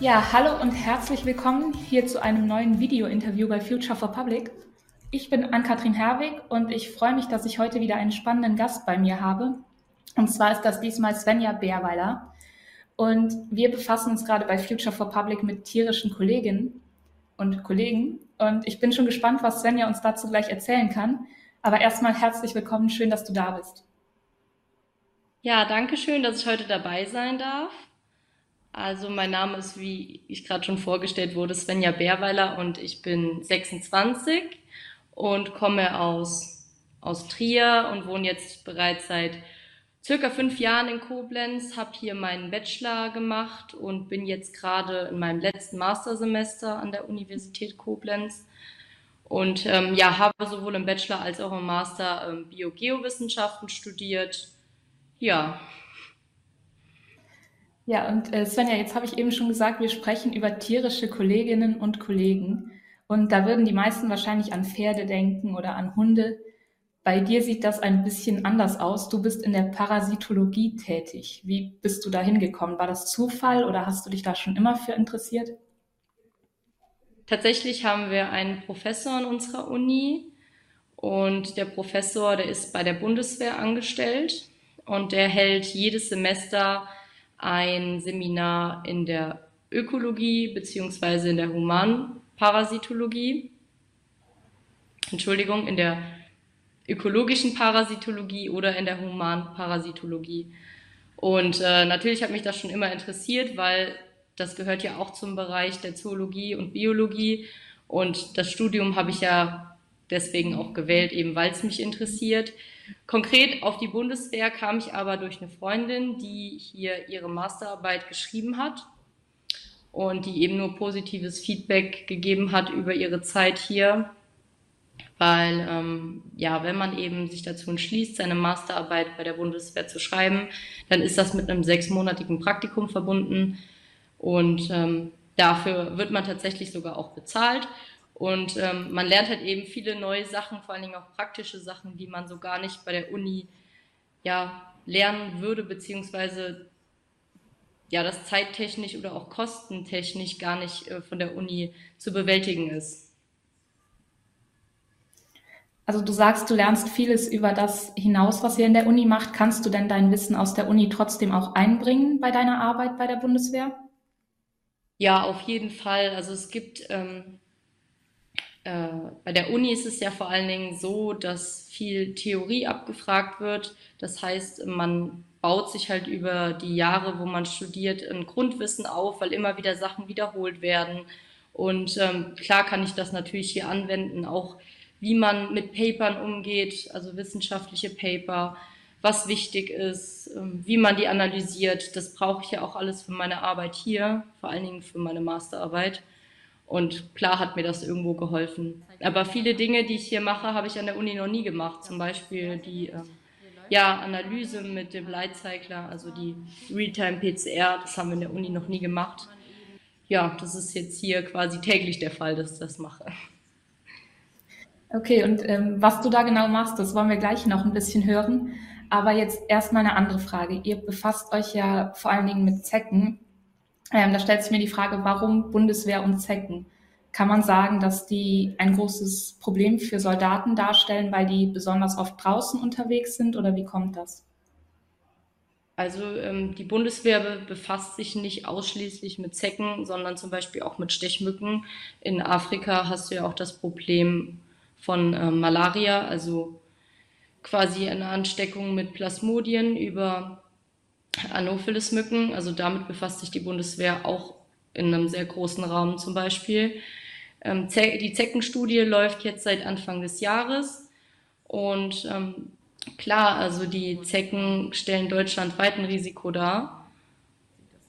Ja, hallo und herzlich willkommen hier zu einem neuen Video-Interview bei Future for Public. Ich bin Ann-Kathrin Herwig und ich freue mich, dass ich heute wieder einen spannenden Gast bei mir habe. Und zwar ist das diesmal Svenja Bärweiler. Und wir befassen uns gerade bei Future for Public mit tierischen Kolleginnen und Kollegen. Und ich bin schon gespannt, was Svenja uns dazu gleich erzählen kann. Aber erstmal herzlich willkommen, schön, dass du da bist. Ja, danke schön, dass ich heute dabei sein darf. Also mein Name ist, wie ich gerade schon vorgestellt wurde, Svenja Bärweiler und ich bin 26 und komme aus, aus Trier und wohne jetzt bereits seit circa fünf Jahren in Koblenz, habe hier meinen Bachelor gemacht und bin jetzt gerade in meinem letzten Mastersemester an der Universität Koblenz. Und ähm, ja, habe sowohl im Bachelor als auch im Master ähm, Biogeowissenschaften studiert. Ja. Ja, und äh, Svenja, jetzt habe ich eben schon gesagt, wir sprechen über tierische Kolleginnen und Kollegen. Und da würden die meisten wahrscheinlich an Pferde denken oder an Hunde. Bei dir sieht das ein bisschen anders aus. Du bist in der Parasitologie tätig. Wie bist du da hingekommen? War das Zufall oder hast du dich da schon immer für interessiert? Tatsächlich haben wir einen Professor an unserer Uni und der Professor, der ist bei der Bundeswehr angestellt und der hält jedes Semester ein Seminar in der Ökologie beziehungsweise in der Humanparasitologie. Entschuldigung, in der ökologischen Parasitologie oder in der Humanparasitologie. Und äh, natürlich hat mich das schon immer interessiert, weil das gehört ja auch zum Bereich der Zoologie und Biologie. Und das Studium habe ich ja deswegen auch gewählt, eben weil es mich interessiert. Konkret auf die Bundeswehr kam ich aber durch eine Freundin, die hier ihre Masterarbeit geschrieben hat und die eben nur positives Feedback gegeben hat über ihre Zeit hier weil ähm, ja, wenn man eben sich dazu entschließt, seine Masterarbeit bei der Bundeswehr zu schreiben, dann ist das mit einem sechsmonatigen Praktikum verbunden und ähm, dafür wird man tatsächlich sogar auch bezahlt und ähm, man lernt halt eben viele neue Sachen, vor allen Dingen auch praktische Sachen, die man so gar nicht bei der Uni ja lernen würde beziehungsweise ja das zeittechnisch oder auch kostentechnisch gar nicht äh, von der Uni zu bewältigen ist. Also du sagst, du lernst vieles über das hinaus, was ihr in der Uni macht. Kannst du denn dein Wissen aus der Uni trotzdem auch einbringen bei deiner Arbeit bei der Bundeswehr? Ja, auf jeden Fall. Also es gibt ähm, äh, bei der Uni ist es ja vor allen Dingen so, dass viel Theorie abgefragt wird. Das heißt, man baut sich halt über die Jahre, wo man studiert, ein Grundwissen auf, weil immer wieder Sachen wiederholt werden. Und ähm, klar kann ich das natürlich hier anwenden, auch wie man mit Papern umgeht, also wissenschaftliche Paper, was wichtig ist, ähm, wie man die analysiert. Das brauche ich ja auch alles für meine Arbeit hier, vor allen Dingen für meine Masterarbeit. Und klar hat mir das irgendwo geholfen. Aber viele Dinge, die ich hier mache, habe ich an der Uni noch nie gemacht. Zum Beispiel die ähm, ja, Analyse mit dem Lightcycler, also die Realtime-PCR, das haben wir in der Uni noch nie gemacht. Ja, das ist jetzt hier quasi täglich der Fall, dass ich das mache. Okay, und ähm, was du da genau machst, das wollen wir gleich noch ein bisschen hören. Aber jetzt erstmal eine andere Frage. Ihr befasst euch ja vor allen Dingen mit Zecken. Ähm, da stellt sich mir die Frage, warum Bundeswehr und Zecken? Kann man sagen, dass die ein großes Problem für Soldaten darstellen, weil die besonders oft draußen unterwegs sind oder wie kommt das? Also ähm, die Bundeswehr befasst sich nicht ausschließlich mit Zecken, sondern zum Beispiel auch mit Stechmücken. In Afrika hast du ja auch das Problem von äh, Malaria, also quasi eine Ansteckung mit Plasmodien über Anopheles-Mücken. Also damit befasst sich die Bundeswehr auch in einem sehr großen Rahmen zum Beispiel. Ähm, die Zeckenstudie läuft jetzt seit Anfang des Jahres und ähm, klar, also die Zecken stellen deutschlandweit ein Risiko dar,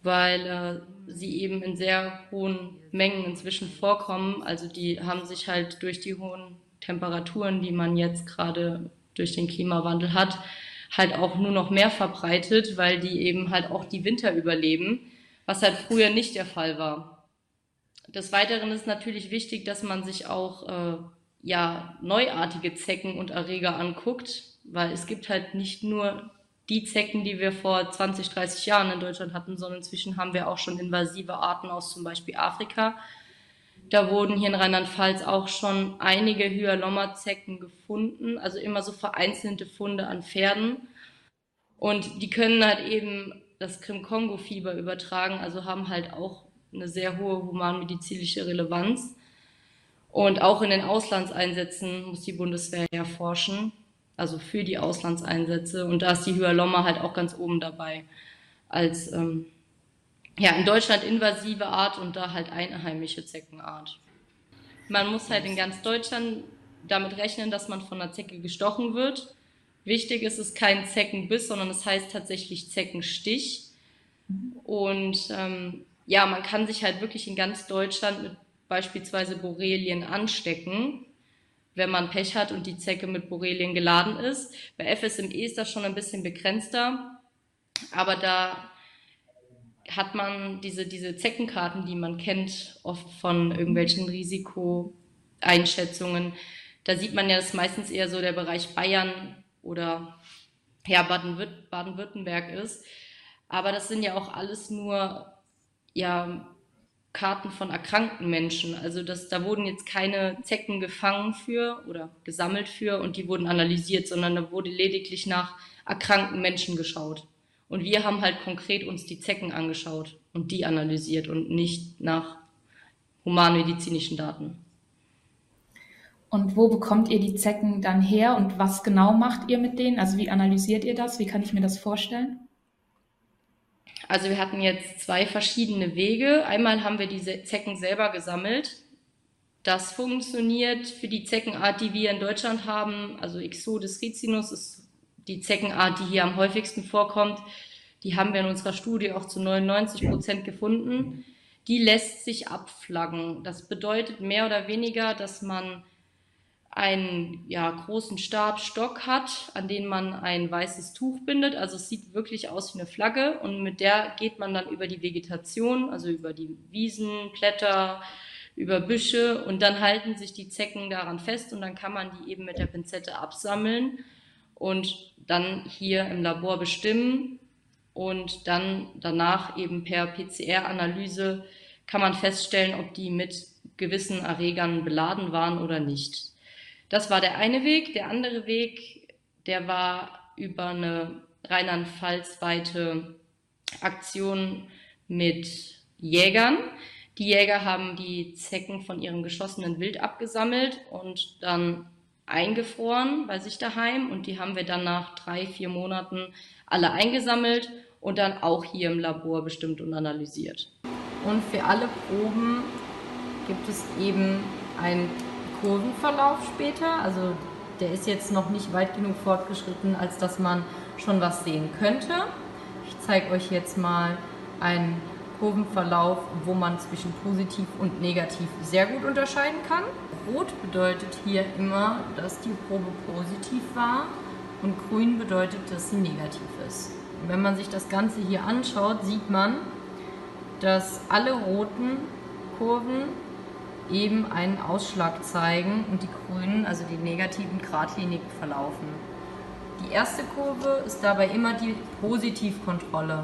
weil äh, sie eben in sehr hohen Mengen inzwischen vorkommen. Also die haben sich halt durch die hohen Temperaturen, die man jetzt gerade durch den Klimawandel hat, halt auch nur noch mehr verbreitet, weil die eben halt auch die Winter überleben, was halt früher nicht der Fall war. Des Weiteren ist natürlich wichtig, dass man sich auch äh, ja neuartige Zecken und Erreger anguckt, weil es gibt halt nicht nur die Zecken, die wir vor 20, 30 Jahren in Deutschland hatten, sondern inzwischen haben wir auch schon invasive Arten aus zum Beispiel Afrika. Da wurden hier in Rheinland-Pfalz auch schon einige Hyalomma-Zecken gefunden, also immer so vereinzelte Funde an Pferden. Und die können halt eben das Krim-Kongo-Fieber übertragen, also haben halt auch eine sehr hohe humanmedizinische Relevanz. Und auch in den Auslandseinsätzen muss die Bundeswehr ja forschen, also für die Auslandseinsätze. Und da ist die Hyalomma halt auch ganz oben dabei als ähm, ja, in Deutschland invasive Art und da halt einheimische Zeckenart. Man muss halt in ganz Deutschland damit rechnen, dass man von einer Zecke gestochen wird. Wichtig ist es kein Zeckenbiss, sondern es heißt tatsächlich Zeckenstich. Und ähm, ja, man kann sich halt wirklich in ganz Deutschland mit beispielsweise Borrelien anstecken, wenn man Pech hat und die Zecke mit Borrelien geladen ist. Bei FSME ist das schon ein bisschen begrenzter, aber da hat man diese, diese Zeckenkarten, die man kennt, oft von irgendwelchen Risikoeinschätzungen. Da sieht man ja, das meistens eher so der Bereich Bayern oder ja, Baden-Württemberg ist. Aber das sind ja auch alles nur ja, Karten von erkrankten Menschen. Also das, da wurden jetzt keine Zecken gefangen für oder gesammelt für und die wurden analysiert, sondern da wurde lediglich nach erkrankten Menschen geschaut. Und wir haben halt konkret uns die Zecken angeschaut und die analysiert und nicht nach humanmedizinischen Daten. Und wo bekommt ihr die Zecken dann her und was genau macht ihr mit denen? Also wie analysiert ihr das? Wie kann ich mir das vorstellen? Also wir hatten jetzt zwei verschiedene Wege. Einmal haben wir diese Zecken selber gesammelt. Das funktioniert für die Zeckenart, die wir in Deutschland haben. Also Ixodes ricinus ist die Zeckenart, die hier am häufigsten vorkommt, die haben wir in unserer Studie auch zu 99 Prozent gefunden. Die lässt sich abflaggen. Das bedeutet mehr oder weniger, dass man einen ja, großen Stabstock hat, an den man ein weißes Tuch bindet. Also es sieht wirklich aus wie eine Flagge und mit der geht man dann über die Vegetation, also über die Wiesen, Blätter, über Büsche und dann halten sich die Zecken daran fest und dann kann man die eben mit der Pinzette absammeln und dann hier im Labor bestimmen und dann danach eben per PCR-Analyse kann man feststellen, ob die mit gewissen Erregern beladen waren oder nicht. Das war der eine Weg. Der andere Weg, der war über eine Rheinland-Pfalz-weite Aktion mit Jägern. Die Jäger haben die Zecken von ihrem geschossenen Wild abgesammelt und dann eingefroren bei sich daheim und die haben wir dann nach drei, vier Monaten alle eingesammelt und dann auch hier im Labor bestimmt und analysiert. Und für alle Proben gibt es eben einen Kurvenverlauf später. Also der ist jetzt noch nicht weit genug fortgeschritten, als dass man schon was sehen könnte. Ich zeige euch jetzt mal einen Kurvenverlauf, wo man zwischen positiv und negativ sehr gut unterscheiden kann. Rot bedeutet hier immer, dass die Probe positiv war und grün bedeutet, dass sie negativ ist. Und wenn man sich das Ganze hier anschaut, sieht man, dass alle roten Kurven eben einen Ausschlag zeigen und die grünen, also die negativen, geradlinig verlaufen. Die erste Kurve ist dabei immer die Positivkontrolle.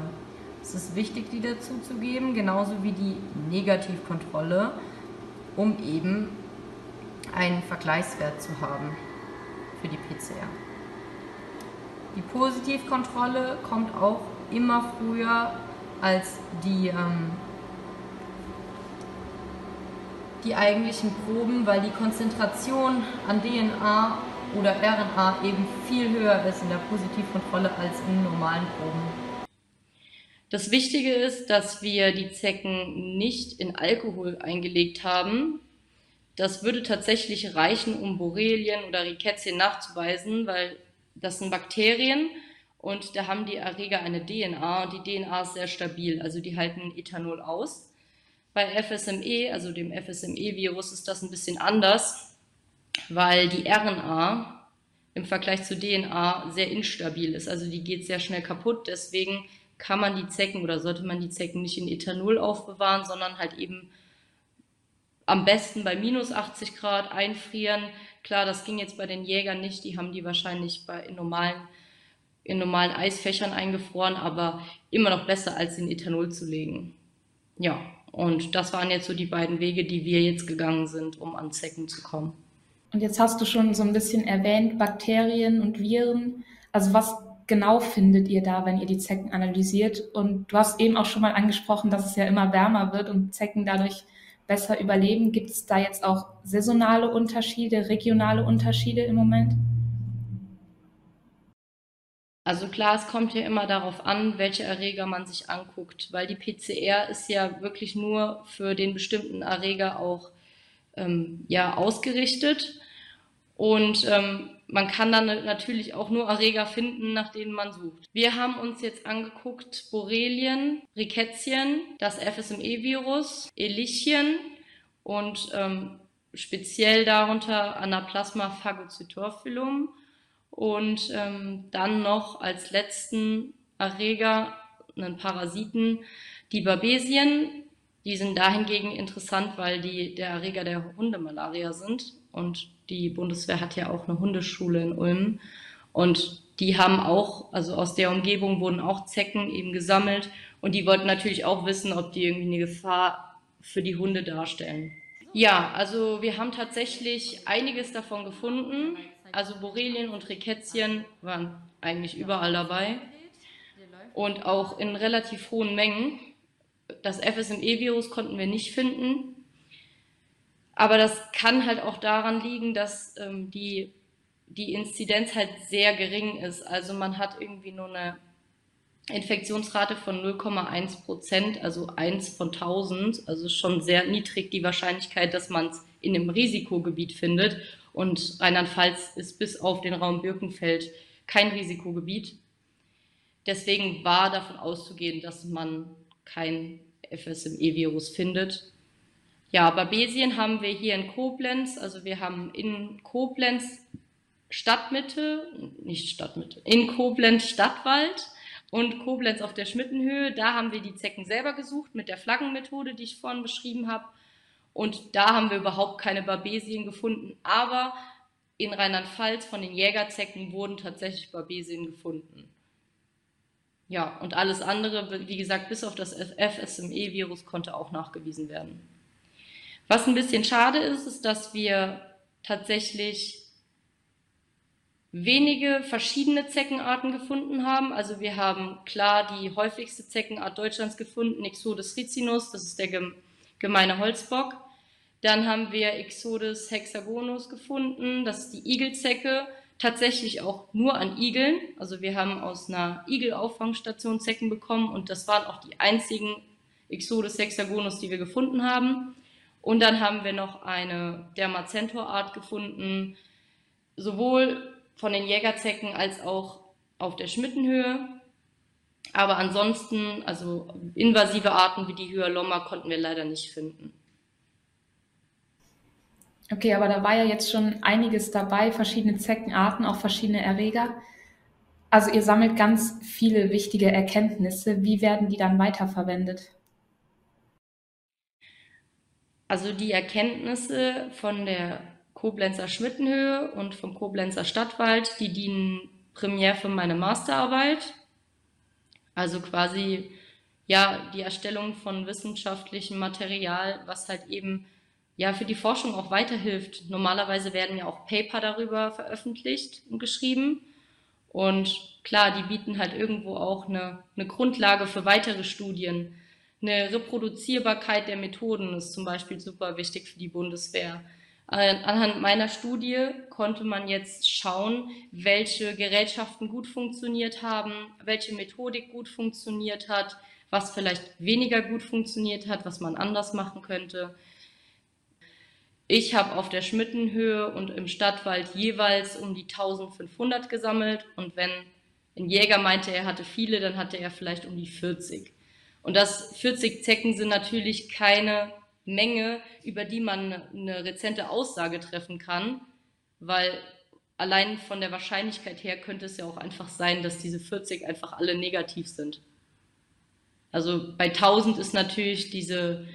Es ist wichtig, die dazu zu geben, genauso wie die Negativkontrolle, um eben einen Vergleichswert zu haben für die PCR. Die Positivkontrolle kommt auch immer früher als die, ähm, die eigentlichen Proben, weil die Konzentration an DNA oder RNA eben viel höher ist in der Positivkontrolle als in normalen Proben. Das Wichtige ist, dass wir die Zecken nicht in Alkohol eingelegt haben, das würde tatsächlich reichen, um Borrelien oder Rickettien nachzuweisen, weil das sind Bakterien und da haben die Erreger eine DNA und die DNA ist sehr stabil, also die halten Ethanol aus. Bei FSME, also dem FSME-Virus, ist das ein bisschen anders, weil die RNA im Vergleich zu DNA sehr instabil ist, also die geht sehr schnell kaputt, deswegen kann man die Zecken oder sollte man die Zecken nicht in Ethanol aufbewahren, sondern halt eben am besten bei minus 80 Grad einfrieren. Klar, das ging jetzt bei den Jägern nicht, die haben die wahrscheinlich bei in normalen in normalen Eisfächern eingefroren, aber immer noch besser als in Ethanol zu legen. Ja, und das waren jetzt so die beiden Wege, die wir jetzt gegangen sind, um an Zecken zu kommen. Und jetzt hast du schon so ein bisschen erwähnt, Bakterien und Viren. Also was genau findet ihr da, wenn ihr die Zecken analysiert? Und du hast eben auch schon mal angesprochen, dass es ja immer wärmer wird und Zecken dadurch besser überleben. Gibt es da jetzt auch saisonale Unterschiede, regionale Unterschiede im Moment? Also klar, es kommt ja immer darauf an, welche Erreger man sich anguckt, weil die PCR ist ja wirklich nur für den bestimmten Erreger auch ähm, ja, ausgerichtet. Und ähm, man kann dann natürlich auch nur Erreger finden, nach denen man sucht. Wir haben uns jetzt angeguckt Borrelien, Rickettien, das FSME-Virus, Elichien und ähm, speziell darunter Anaplasma phagocytorphilum und ähm, dann noch als letzten Erreger einen Parasiten die Babesien. Die sind dahingegen interessant, weil die der Erreger der Hundemalaria sind und die Bundeswehr hat ja auch eine Hundeschule in Ulm und die haben auch, also aus der Umgebung wurden auch Zecken eben gesammelt und die wollten natürlich auch wissen, ob die irgendwie eine Gefahr für die Hunde darstellen. Ja, also wir haben tatsächlich einiges davon gefunden. Also Borrelien und Rickettien waren eigentlich überall dabei und auch in relativ hohen Mengen. Das FSME-Virus konnten wir nicht finden, aber das kann halt auch daran liegen, dass ähm, die, die Inzidenz halt sehr gering ist. Also man hat irgendwie nur eine Infektionsrate von 0,1 Prozent, also 1 von 1000, also schon sehr niedrig die Wahrscheinlichkeit, dass man es in einem Risikogebiet findet. Und Rheinland-Pfalz ist bis auf den Raum Birkenfeld kein Risikogebiet. Deswegen war davon auszugehen, dass man kein FSME-Virus findet. Ja, Babesien haben wir hier in Koblenz, also wir haben in Koblenz Stadtmitte, nicht Stadtmitte, in Koblenz Stadtwald und Koblenz auf der Schmittenhöhe. Da haben wir die Zecken selber gesucht mit der Flaggenmethode, die ich vorhin beschrieben habe. Und da haben wir überhaupt keine Babesien gefunden. Aber in Rheinland-Pfalz von den Jägerzecken wurden tatsächlich Babesien gefunden. Ja, und alles andere, wie gesagt, bis auf das FSME-Virus konnte auch nachgewiesen werden. Was ein bisschen schade ist, ist, dass wir tatsächlich wenige verschiedene Zeckenarten gefunden haben. Also wir haben klar die häufigste Zeckenart Deutschlands gefunden, Ixodes ricinus, das ist der gemeine Holzbock. Dann haben wir Exodus hexagonus gefunden, das ist die Igelzecke, tatsächlich auch nur an Igeln. Also wir haben aus einer Igelauffangstation Zecken bekommen und das waren auch die einzigen Exodus hexagonus, die wir gefunden haben. Und dann haben wir noch eine Dermacentor-Art gefunden, sowohl von den Jägerzecken als auch auf der Schmittenhöhe. Aber ansonsten, also invasive Arten wie die Hyalomma konnten wir leider nicht finden. Okay, aber da war ja jetzt schon einiges dabei, verschiedene Zeckenarten, auch verschiedene Erreger. Also ihr sammelt ganz viele wichtige Erkenntnisse. Wie werden die dann weiterverwendet? Also die Erkenntnisse von der Koblenzer Schmittenhöhe und vom Koblenzer Stadtwald, die dienen primär für meine Masterarbeit. Also quasi ja die Erstellung von wissenschaftlichem Material, was halt eben ja für die Forschung auch weiterhilft. Normalerweise werden ja auch Paper darüber veröffentlicht und geschrieben. Und klar, die bieten halt irgendwo auch eine, eine Grundlage für weitere Studien. Eine Reproduzierbarkeit der Methoden ist zum Beispiel super wichtig für die Bundeswehr. Anhand meiner Studie konnte man jetzt schauen, welche Gerätschaften gut funktioniert haben, welche Methodik gut funktioniert hat, was vielleicht weniger gut funktioniert hat, was man anders machen könnte. Ich habe auf der Schmittenhöhe und im Stadtwald jeweils um die 1500 gesammelt und wenn ein Jäger meinte, er hatte viele, dann hatte er vielleicht um die 40. Und das 40 Zecken sind natürlich keine Menge, über die man eine rezente Aussage treffen kann, weil allein von der Wahrscheinlichkeit her könnte es ja auch einfach sein, dass diese 40 einfach alle negativ sind. Also bei 1000 ist natürlich diese,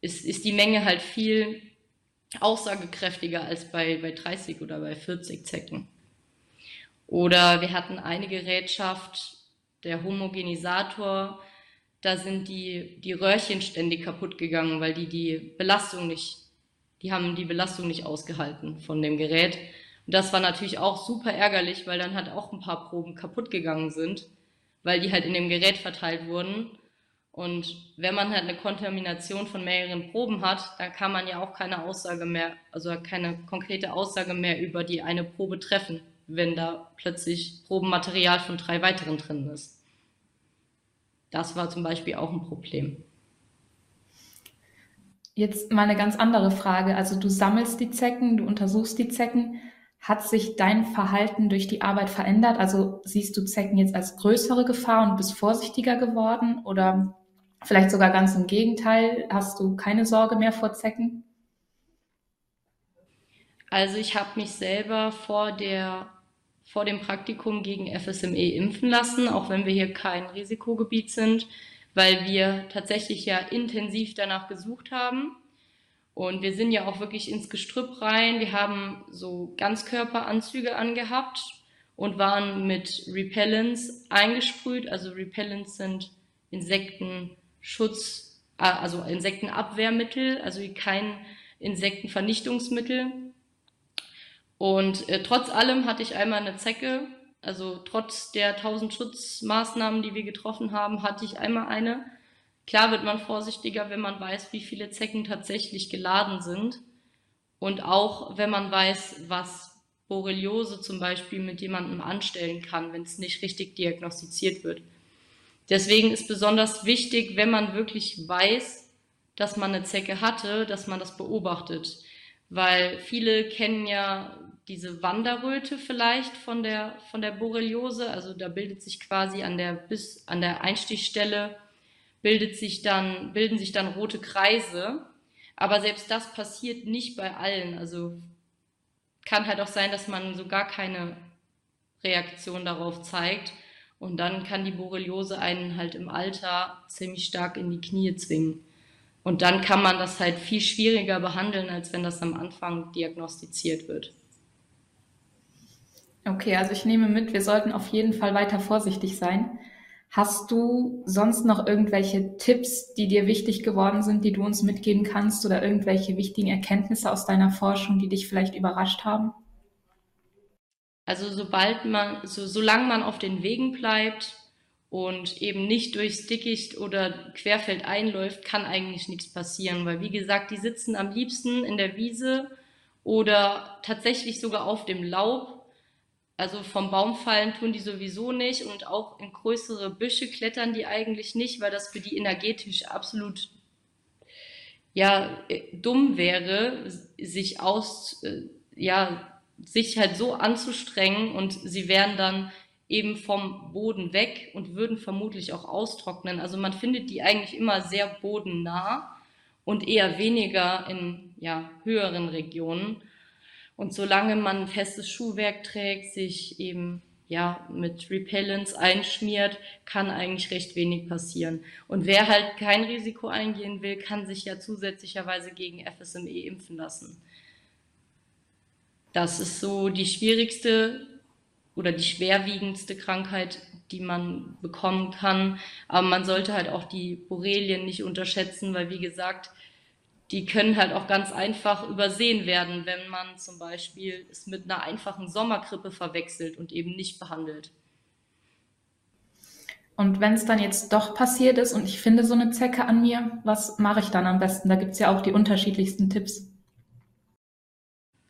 ist, ist die Menge halt viel aussagekräftiger als bei, bei 30 oder bei 40 Zecken. Oder wir hatten eine Gerätschaft, der Homogenisator, da sind die, die Röhrchen ständig kaputt gegangen, weil die die Belastung nicht, die haben die Belastung nicht ausgehalten von dem Gerät. Und das war natürlich auch super ärgerlich, weil dann halt auch ein paar Proben kaputt gegangen sind, weil die halt in dem Gerät verteilt wurden. Und wenn man halt eine Kontamination von mehreren Proben hat, dann kann man ja auch keine Aussage mehr, also keine konkrete Aussage mehr über die eine Probe treffen, wenn da plötzlich Probenmaterial von drei weiteren drin ist. Das war zum Beispiel auch ein Problem. Jetzt mal eine ganz andere Frage. Also du sammelst die Zecken, du untersuchst die Zecken. Hat sich dein Verhalten durch die Arbeit verändert? Also siehst du Zecken jetzt als größere Gefahr und bist vorsichtiger geworden? Oder vielleicht sogar ganz im Gegenteil, hast du keine Sorge mehr vor Zecken? Also ich habe mich selber vor der vor dem Praktikum gegen FSME impfen lassen, auch wenn wir hier kein Risikogebiet sind, weil wir tatsächlich ja intensiv danach gesucht haben. Und wir sind ja auch wirklich ins Gestrüpp rein. Wir haben so Ganzkörperanzüge angehabt und waren mit Repellents eingesprüht. Also Repellents sind Insektenschutz, äh, also Insektenabwehrmittel, also kein Insektenvernichtungsmittel. Und äh, trotz allem hatte ich einmal eine Zecke, also trotz der tausend Schutzmaßnahmen, die wir getroffen haben, hatte ich einmal eine. Klar wird man vorsichtiger, wenn man weiß, wie viele Zecken tatsächlich geladen sind. Und auch wenn man weiß, was Borreliose zum Beispiel mit jemandem anstellen kann, wenn es nicht richtig diagnostiziert wird. Deswegen ist besonders wichtig, wenn man wirklich weiß, dass man eine Zecke hatte, dass man das beobachtet. Weil viele kennen ja diese Wanderröte vielleicht von der, von der Borreliose. Also da bildet sich quasi an der, bis an der Einstichstelle bildet sich dann, bilden sich dann rote Kreise. Aber selbst das passiert nicht bei allen. Also kann halt auch sein, dass man so gar keine Reaktion darauf zeigt. Und dann kann die Borreliose einen halt im Alter ziemlich stark in die Knie zwingen. Und dann kann man das halt viel schwieriger behandeln, als wenn das am Anfang diagnostiziert wird. Okay, also ich nehme mit, wir sollten auf jeden Fall weiter vorsichtig sein. Hast du sonst noch irgendwelche Tipps, die dir wichtig geworden sind, die du uns mitgeben kannst oder irgendwelche wichtigen Erkenntnisse aus deiner Forschung, die dich vielleicht überrascht haben? Also sobald man, so, solange man auf den Wegen bleibt und eben nicht durchs Dickicht oder Querfeld einläuft, kann eigentlich nichts passieren, weil wie gesagt, die sitzen am liebsten in der Wiese oder tatsächlich sogar auf dem Laub also vom Baum fallen tun die sowieso nicht und auch in größere Büsche klettern die eigentlich nicht, weil das für die energetisch absolut ja dumm wäre, sich aus äh, ja sich halt so anzustrengen und sie wären dann eben vom Boden weg und würden vermutlich auch austrocknen. Also man findet die eigentlich immer sehr bodennah und eher weniger in ja, höheren Regionen. Und solange man ein festes Schuhwerk trägt, sich eben ja mit Repellents einschmiert, kann eigentlich recht wenig passieren. Und wer halt kein Risiko eingehen will, kann sich ja zusätzlicherweise gegen FSME impfen lassen. Das ist so die schwierigste oder die schwerwiegendste Krankheit, die man bekommen kann. Aber man sollte halt auch die Borrelien nicht unterschätzen, weil wie gesagt, die können halt auch ganz einfach übersehen werden, wenn man zum Beispiel es mit einer einfachen Sommergrippe verwechselt und eben nicht behandelt. Und wenn es dann jetzt doch passiert ist und ich finde so eine Zecke an mir, was mache ich dann am besten? Da gibt es ja auch die unterschiedlichsten Tipps.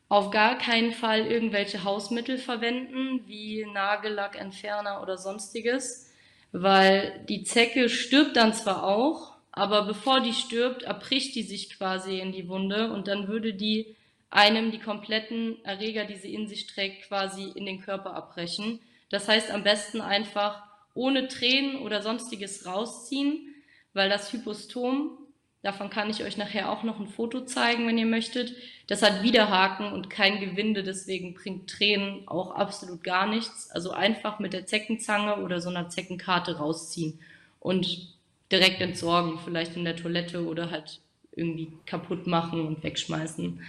Auf gar keinen Fall irgendwelche Hausmittel verwenden, wie Nagellackentferner oder sonstiges, weil die Zecke stirbt dann zwar auch, aber bevor die stirbt, erbricht die sich quasi in die Wunde und dann würde die einem die kompletten Erreger, die sie in sich trägt, quasi in den Körper abbrechen. Das heißt am besten einfach ohne Tränen oder sonstiges rausziehen, weil das Hypostom, davon kann ich euch nachher auch noch ein Foto zeigen, wenn ihr möchtet, das hat Widerhaken und kein Gewinde, deswegen bringt Tränen auch absolut gar nichts. Also einfach mit der Zeckenzange oder so einer Zeckenkarte rausziehen. Und direkt entsorgen, vielleicht in der Toilette oder halt irgendwie kaputt machen und wegschmeißen.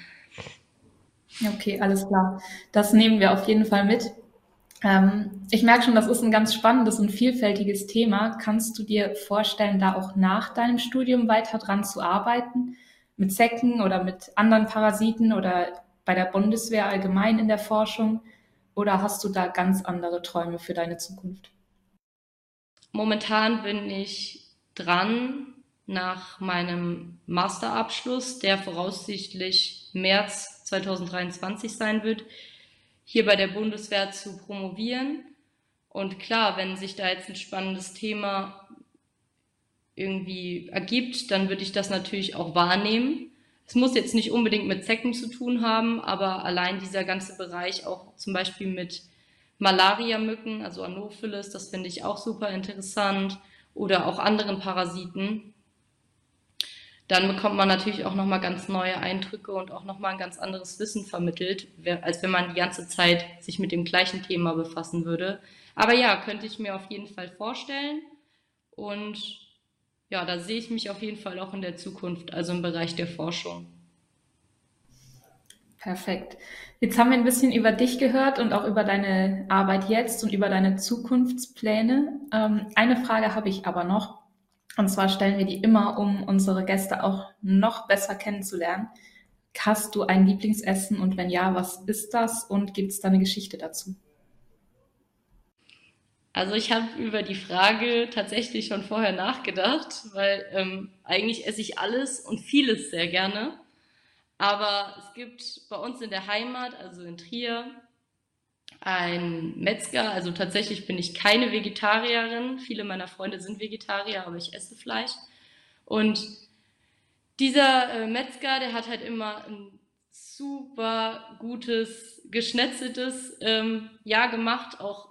Okay, alles klar. Das nehmen wir auf jeden Fall mit. Ähm, ich merke schon, das ist ein ganz spannendes und vielfältiges Thema. Kannst du dir vorstellen, da auch nach deinem Studium weiter dran zu arbeiten? Mit Zecken oder mit anderen Parasiten oder bei der Bundeswehr allgemein in der Forschung? Oder hast du da ganz andere Träume für deine Zukunft? Momentan bin ich dran, nach meinem Masterabschluss, der voraussichtlich März 2023 sein wird, hier bei der Bundeswehr zu promovieren. Und klar, wenn sich da jetzt ein spannendes Thema irgendwie ergibt, dann würde ich das natürlich auch wahrnehmen. Es muss jetzt nicht unbedingt mit Zecken zu tun haben, aber allein dieser ganze Bereich auch zum Beispiel mit Malaria-Mücken, also Anopheles, das finde ich auch super interessant oder auch anderen Parasiten dann bekommt man natürlich auch nochmal ganz neue Eindrücke und auch nochmal ein ganz anderes Wissen vermittelt, als wenn man die ganze Zeit sich mit dem gleichen Thema befassen würde. Aber ja, könnte ich mir auf jeden Fall vorstellen. Und ja, da sehe ich mich auf jeden Fall auch in der Zukunft, also im Bereich der Forschung. Perfekt. Jetzt haben wir ein bisschen über dich gehört und auch über deine Arbeit jetzt und über deine Zukunftspläne. Ähm, eine Frage habe ich aber noch. Und zwar stellen wir die immer, um unsere Gäste auch noch besser kennenzulernen. Hast du ein Lieblingsessen und wenn ja, was ist das und gibt es da eine Geschichte dazu? Also ich habe über die Frage tatsächlich schon vorher nachgedacht, weil ähm, eigentlich esse ich alles und vieles sehr gerne. Aber es gibt bei uns in der Heimat, also in Trier, ein Metzger. Also tatsächlich bin ich keine Vegetarierin. Viele meiner Freunde sind Vegetarier, aber ich esse Fleisch. Und dieser äh, Metzger, der hat halt immer ein super gutes, geschnetzeltes ähm, Jahr gemacht, auch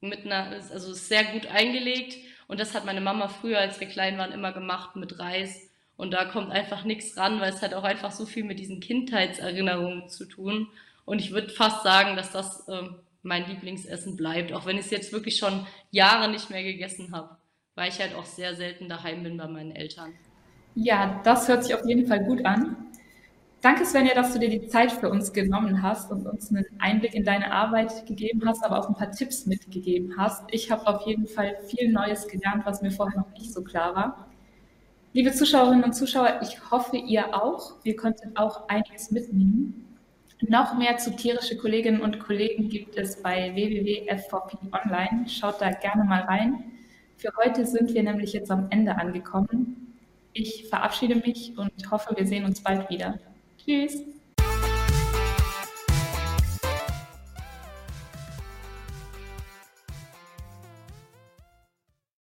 mit einer, also sehr gut eingelegt. Und das hat meine Mama früher, als wir klein waren, immer gemacht mit Reis. Und da kommt einfach nichts ran, weil es hat auch einfach so viel mit diesen Kindheitserinnerungen zu tun. Und ich würde fast sagen, dass das ähm, mein Lieblingsessen bleibt, auch wenn ich es jetzt wirklich schon Jahre nicht mehr gegessen habe, weil ich halt auch sehr selten daheim bin bei meinen Eltern. Ja, das hört sich auf jeden Fall gut an. Danke, Svenja, dass du dir die Zeit für uns genommen hast und uns einen Einblick in deine Arbeit gegeben hast, aber auch ein paar Tipps mitgegeben hast. Ich habe auf jeden Fall viel Neues gelernt, was mir vorher noch nicht so klar war. Liebe Zuschauerinnen und Zuschauer, ich hoffe, ihr auch. Wir konnten auch einiges mitnehmen. Noch mehr zu tierische Kolleginnen und Kollegen gibt es bei www.f4p online. Schaut da gerne mal rein. Für heute sind wir nämlich jetzt am Ende angekommen. Ich verabschiede mich und hoffe, wir sehen uns bald wieder. Tschüss.